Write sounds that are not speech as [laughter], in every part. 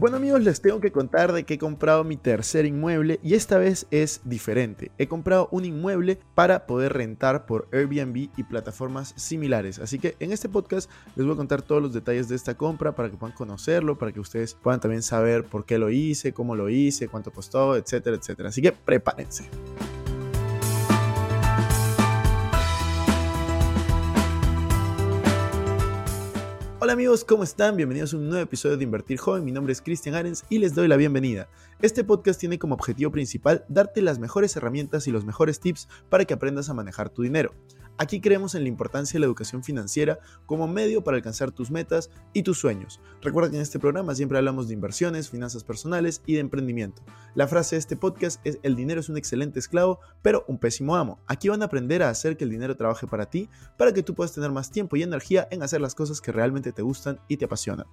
Bueno amigos, les tengo que contar de que he comprado mi tercer inmueble y esta vez es diferente. He comprado un inmueble para poder rentar por Airbnb y plataformas similares. Así que en este podcast les voy a contar todos los detalles de esta compra para que puedan conocerlo, para que ustedes puedan también saber por qué lo hice, cómo lo hice, cuánto costó, etcétera, etcétera. Así que prepárense. Hola amigos, ¿cómo están? Bienvenidos a un nuevo episodio de Invertir Joven. Mi nombre es Cristian Arens y les doy la bienvenida. Este podcast tiene como objetivo principal darte las mejores herramientas y los mejores tips para que aprendas a manejar tu dinero. Aquí creemos en la importancia de la educación financiera como medio para alcanzar tus metas y tus sueños. Recuerda que en este programa siempre hablamos de inversiones, finanzas personales y de emprendimiento. La frase de este podcast es el dinero es un excelente esclavo, pero un pésimo amo. Aquí van a aprender a hacer que el dinero trabaje para ti, para que tú puedas tener más tiempo y energía en hacer las cosas que realmente te gustan y te apasionan.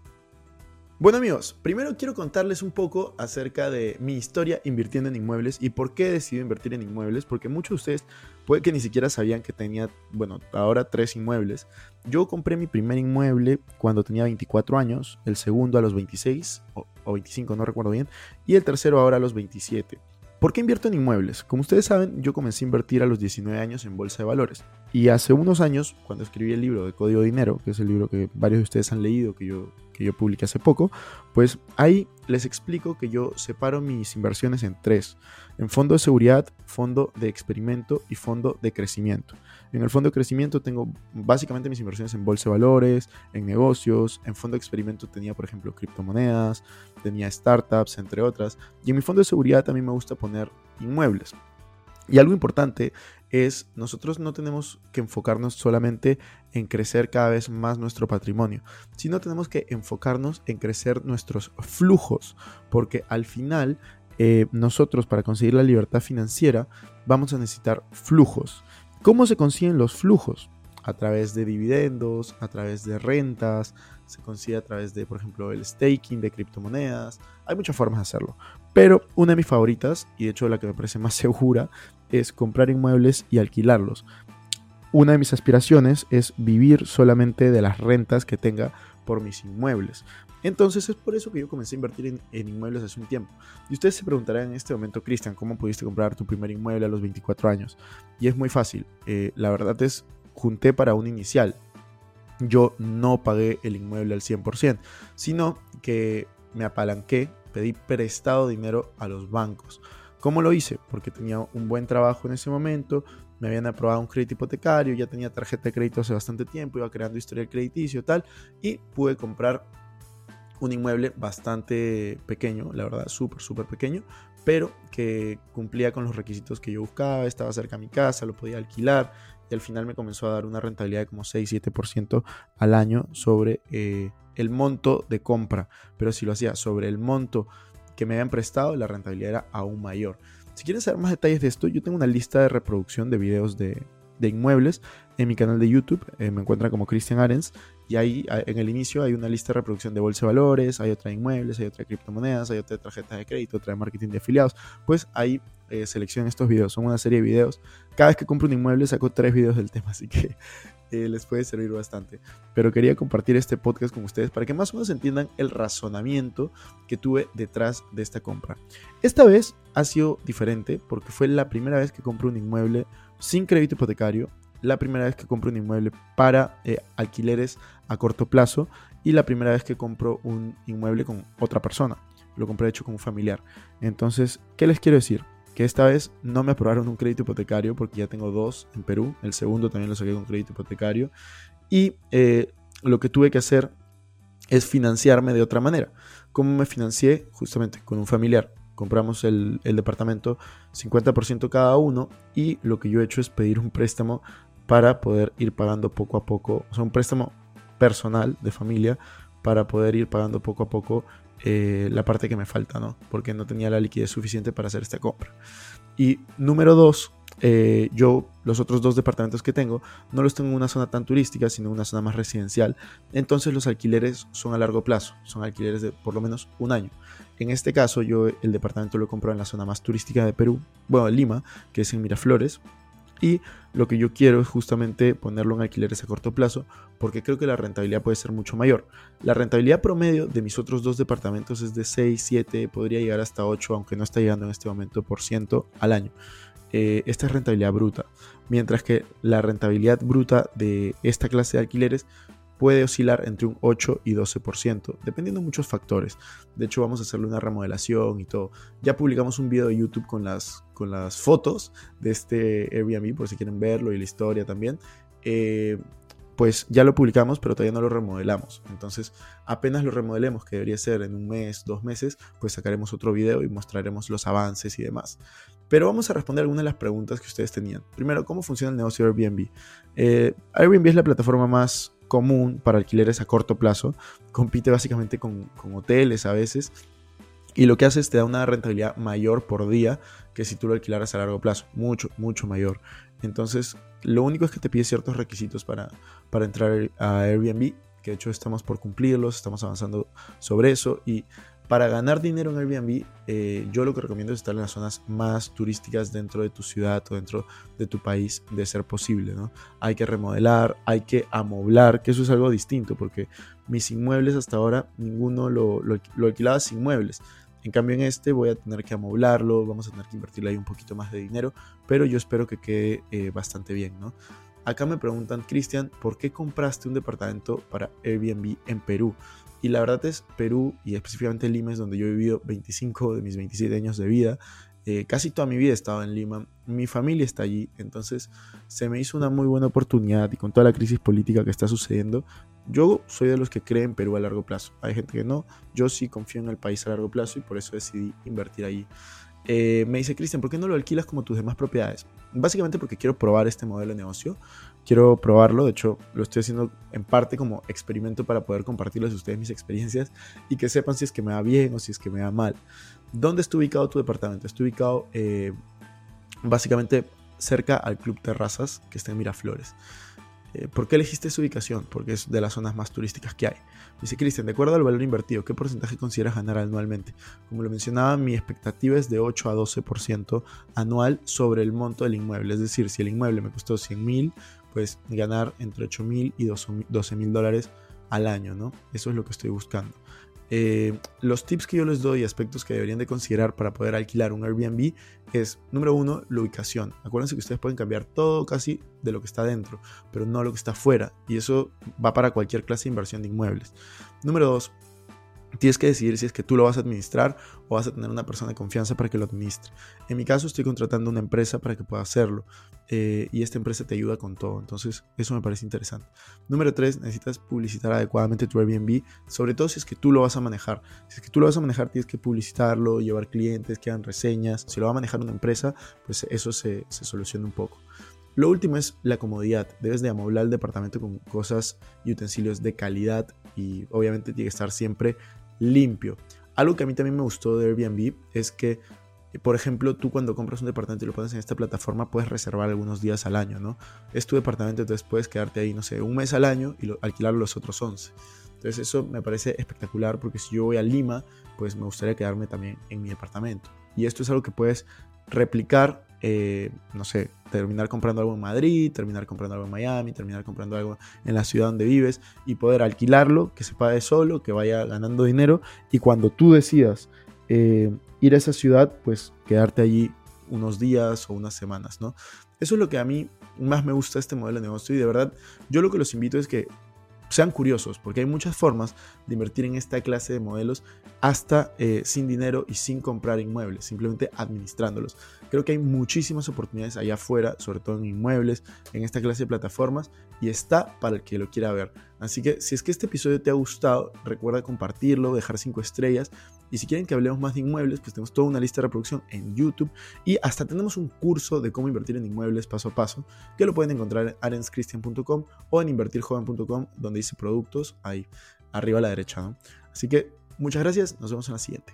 Bueno amigos, primero quiero contarles un poco acerca de mi historia invirtiendo en inmuebles y por qué he decidido invertir en inmuebles, porque muchos de ustedes puede que ni siquiera sabían que tenía, bueno, ahora tres inmuebles. Yo compré mi primer inmueble cuando tenía 24 años, el segundo a los 26 o, o 25, no recuerdo bien, y el tercero ahora a los 27. ¿Por qué invierto en inmuebles? Como ustedes saben, yo comencé a invertir a los 19 años en bolsa de valores. Y hace unos años, cuando escribí el libro de Código Dinero, que es el libro que varios de ustedes han leído, que yo, que yo publiqué hace poco, pues ahí les explico que yo separo mis inversiones en tres. En fondo de seguridad, fondo de experimento y fondo de crecimiento. En el fondo de crecimiento tengo básicamente mis inversiones en bolsa de valores, en negocios. En fondo de experimento tenía, por ejemplo, criptomonedas, tenía startups, entre otras. Y en mi fondo de seguridad también me gusta poner inmuebles. Y algo importante es, nosotros no tenemos que enfocarnos solamente en crecer cada vez más nuestro patrimonio, sino tenemos que enfocarnos en crecer nuestros flujos, porque al final eh, nosotros para conseguir la libertad financiera vamos a necesitar flujos. ¿Cómo se consiguen los flujos? A través de dividendos, a través de rentas, se consigue a través de, por ejemplo, el staking de criptomonedas. Hay muchas formas de hacerlo. Pero una de mis favoritas, y de hecho la que me parece [laughs] más segura, es comprar inmuebles y alquilarlos. Una de mis aspiraciones es vivir solamente de las rentas que tenga por mis inmuebles. Entonces es por eso que yo comencé a invertir en, inmuebles hace un tiempo. Y ustedes se preguntarán en este momento, Cristian, ¿cómo pudiste comprar tu primer inmueble a los 24 años? Y es muy fácil. Eh, la verdad es, junté para un inicial. Yo no pagué el inmueble al 100%, sino que me apalanqué, pedí prestado dinero a los bancos. ¿Cómo lo hice? Porque tenía un buen trabajo en ese momento, me habían aprobado un crédito hipotecario, ya tenía tarjeta de crédito hace bastante tiempo, iba creando historial crediticio tal, y pude comprar un inmueble bastante pequeño, la verdad, súper, súper pequeño, pero que cumplía con los requisitos que yo buscaba, estaba cerca a mi casa, lo podía alquilar y al final me comenzó a dar una rentabilidad de como 6-7% al año sobre eh, el monto de compra, pero si lo hacía sobre el monto que me habían prestado, la rentabilidad era aún mayor. Si quieren saber más detalles de esto, yo tengo una lista de reproducción de videos de, de inmuebles en mi canal de YouTube. Eh, me encuentran como Christian Arens. Y ahí en el inicio hay una lista de reproducción de bolsa de valores, hay otra de inmuebles, hay otra de criptomonedas, hay otra de tarjetas de crédito, otra de marketing de afiliados. Pues ahí eh, estos videos. Son una serie de videos. Cada vez que compro un inmueble saco tres videos del tema, [laughs] así que eh, les puede servir bastante. Pero quería compartir este podcast con ustedes para que más o menos entiendan el razonamiento que tuve detrás de esta compra. Esta vez ha sido diferente porque fue la primera vez que compro un inmueble sin crédito hipotecario, la primera vez que compro un inmueble para eh, alquileres a corto plazo y la primera vez que compro un inmueble con otra persona. Lo compré hecho con un familiar. Entonces, ¿qué les quiero decir? Que esta vez no me aprobaron un crédito hipotecario porque ya tengo dos en Perú. El segundo también lo saqué con crédito hipotecario. Y eh, lo que tuve que hacer es financiarme de otra manera. ¿Cómo me financié? Justamente con un familiar. Compramos el, el departamento 50% cada uno y lo que yo he hecho es pedir un préstamo para poder ir pagando poco a poco, o sea, un préstamo personal de familia para poder ir pagando poco a poco eh, la parte que me falta, ¿no? Porque no tenía la liquidez suficiente para hacer esta compra. Y número dos, eh, yo los otros dos departamentos que tengo no los tengo en una zona tan turística, sino en una zona más residencial. Entonces los alquileres son a largo plazo, son alquileres de por lo menos un año. En este caso yo el departamento lo he en la zona más turística de Perú, bueno, Lima, que es en Miraflores, y lo que yo quiero es justamente ponerlo en alquileres a corto plazo porque creo que la rentabilidad puede ser mucho mayor. La rentabilidad promedio de mis otros dos departamentos es de 6, 7, podría llegar hasta 8, aunque no está llegando en este momento por ciento al año. Eh, esta es rentabilidad bruta, mientras que la rentabilidad bruta de esta clase de alquileres puede oscilar entre un 8 y 12%, dependiendo de muchos factores. De hecho, vamos a hacerle una remodelación y todo. Ya publicamos un video de YouTube con las, con las fotos de este Airbnb, por si quieren verlo y la historia también. Eh, pues ya lo publicamos, pero todavía no lo remodelamos. Entonces, apenas lo remodelemos, que debería ser en un mes, dos meses, pues sacaremos otro video y mostraremos los avances y demás. Pero vamos a responder algunas de las preguntas que ustedes tenían. Primero, ¿cómo funciona el negocio de Airbnb? Eh, Airbnb es la plataforma más común para alquileres a corto plazo. Compite básicamente con, hoteles a veces. Y lo que hace es te da una rentabilidad mayor por día que si tú lo alquilaras a largo plazo. Mucho, mucho mayor. Entonces, lo único es que te pide ciertos requisitos para, para entrar a Airbnb. Que de hecho estamos por cumplirlos, estamos avanzando sobre eso. Y para ganar dinero en Airbnb, eh, yo lo que recomiendo es estar en las zonas más turísticas dentro de tu ciudad o dentro de tu país, de ser posible. ¿no? Hay que remodelar, hay que amoblar, que eso es algo distinto, porque mis inmuebles hasta ahora ninguno lo, lo, alquilaba sin muebles. En cambio en este voy a tener que amoblarlo, vamos a tener que invertirle ahí un poquito más de dinero, pero yo espero que quede eh, bastante bien. ¿no? Acá me preguntan, Cristian, ¿por qué compraste un departamento para Airbnb en Perú? Y la verdad es Perú y específicamente Lima es donde yo he vivido 25 de mis 27 años de vida. Eh, casi toda mi vida he estado en Lima. Mi familia está allí. Entonces se me hizo una muy buena oportunidad y con toda la crisis política que está sucediendo, yo soy de los que creen en Perú a largo plazo. Hay gente que no. Yo sí confío en el país a largo plazo y por eso decidí invertir allí. Eh, me dice Cristian, ¿por qué no lo alquilas como tus demás propiedades? Básicamente porque quiero probar este modelo de negocio quiero probarlo. De hecho, lo estoy haciendo en parte como experimento para poder compartirles a ustedes mis experiencias y que sepan si es que me va bien o si es que me va mal. ¿Dónde está ubicado tu departamento? Estoy ubicado eh, básicamente cerca al Club Terrazas, que está en Miraflores. Eh, ¿Por qué elegiste esa ubicación? Porque es de las zonas más turísticas que hay. Dice Cristian, de acuerdo al valor invertido, ¿qué porcentaje consideras ganar anualmente? Como lo mencionaba, mi expectativa es de 8 a 12% anual sobre el monto del inmueble. Es decir, si el inmueble me costó 100 mil, pues ganar entre 8 mil y 12 mil dólares al año, ¿no? Eso es lo que estoy buscando. Eh, los tips que yo les doy, aspectos que deberían de considerar para poder alquilar un Airbnb es, número uno, la ubicación. Acuérdense que ustedes pueden cambiar todo casi de lo que está dentro, pero no lo que está fuera. Y eso va para cualquier clase de inversión de inmuebles. Número dos, Tienes que decidir si es que tú lo vas a administrar o vas a tener una persona de confianza para que lo administre. En mi caso estoy contratando una empresa para que pueda hacerlo eh, y esta empresa te ayuda con todo. Entonces eso me parece interesante. Número 3, necesitas publicitar adecuadamente tu Airbnb, sobre todo si es que tú lo vas a manejar. Si es que tú lo vas a manejar tienes que publicitarlo, llevar clientes, que hagan reseñas. Si lo va a manejar una empresa, pues eso se, se soluciona un poco. Lo último es la comodidad. Debes de amoblar el departamento con cosas y utensilios de calidad y obviamente tiene que estar siempre limpio. Algo que a mí también me gustó de Airbnb es que, por ejemplo, tú cuando compras un departamento y lo pones en esta plataforma, puedes reservar algunos días al año, ¿no? Es tu departamento, entonces puedes quedarte ahí, no sé, un mes al año y alquilar los otros 11. Entonces eso me parece espectacular porque si yo voy a Lima, pues me gustaría quedarme también en mi departamento. Y esto es algo que puedes replicar eh, no sé, terminar comprando algo en Madrid, terminar comprando algo en Miami, terminar comprando algo en la ciudad donde vives y poder alquilarlo, que se pague solo, que vaya ganando dinero y cuando tú decidas eh, ir a esa ciudad, pues quedarte allí unos días o unas semanas, ¿no? Eso es lo que a mí más me gusta este modelo de negocio y de verdad yo lo que los invito es que sean curiosos, porque hay muchas formas de invertir en esta clase de modelos hasta eh, sin dinero y sin comprar inmuebles, simplemente administrándolos. Creo que hay muchísimas oportunidades allá afuera, sobre todo en inmuebles, en esta clase de plataformas, y está para el que lo quiera ver. Así que si es que este episodio te ha gustado, recuerda compartirlo, dejar 5 estrellas Y si quieren que hablemos más de inmuebles, pues tenemos toda una lista de reproducción en YouTube y hasta tenemos un curso de cómo invertir en inmuebles paso a paso que lo pueden encontrar en arenschristian.com o en invertirjoven.com donde dice productos ahí arriba a la derecha. Así que muchas gracias, nos vemos en la siguiente.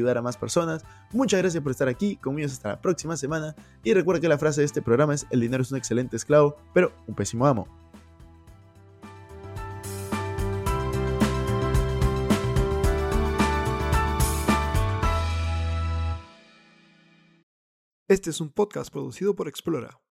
ayudar a más personas. Muchas gracias por estar aquí, conmigo hasta la próxima semana. Y recuerda que la frase de este programa es, el dinero es un excelente esclavo, pero un pésimo amo. Este es un podcast producido por Explora.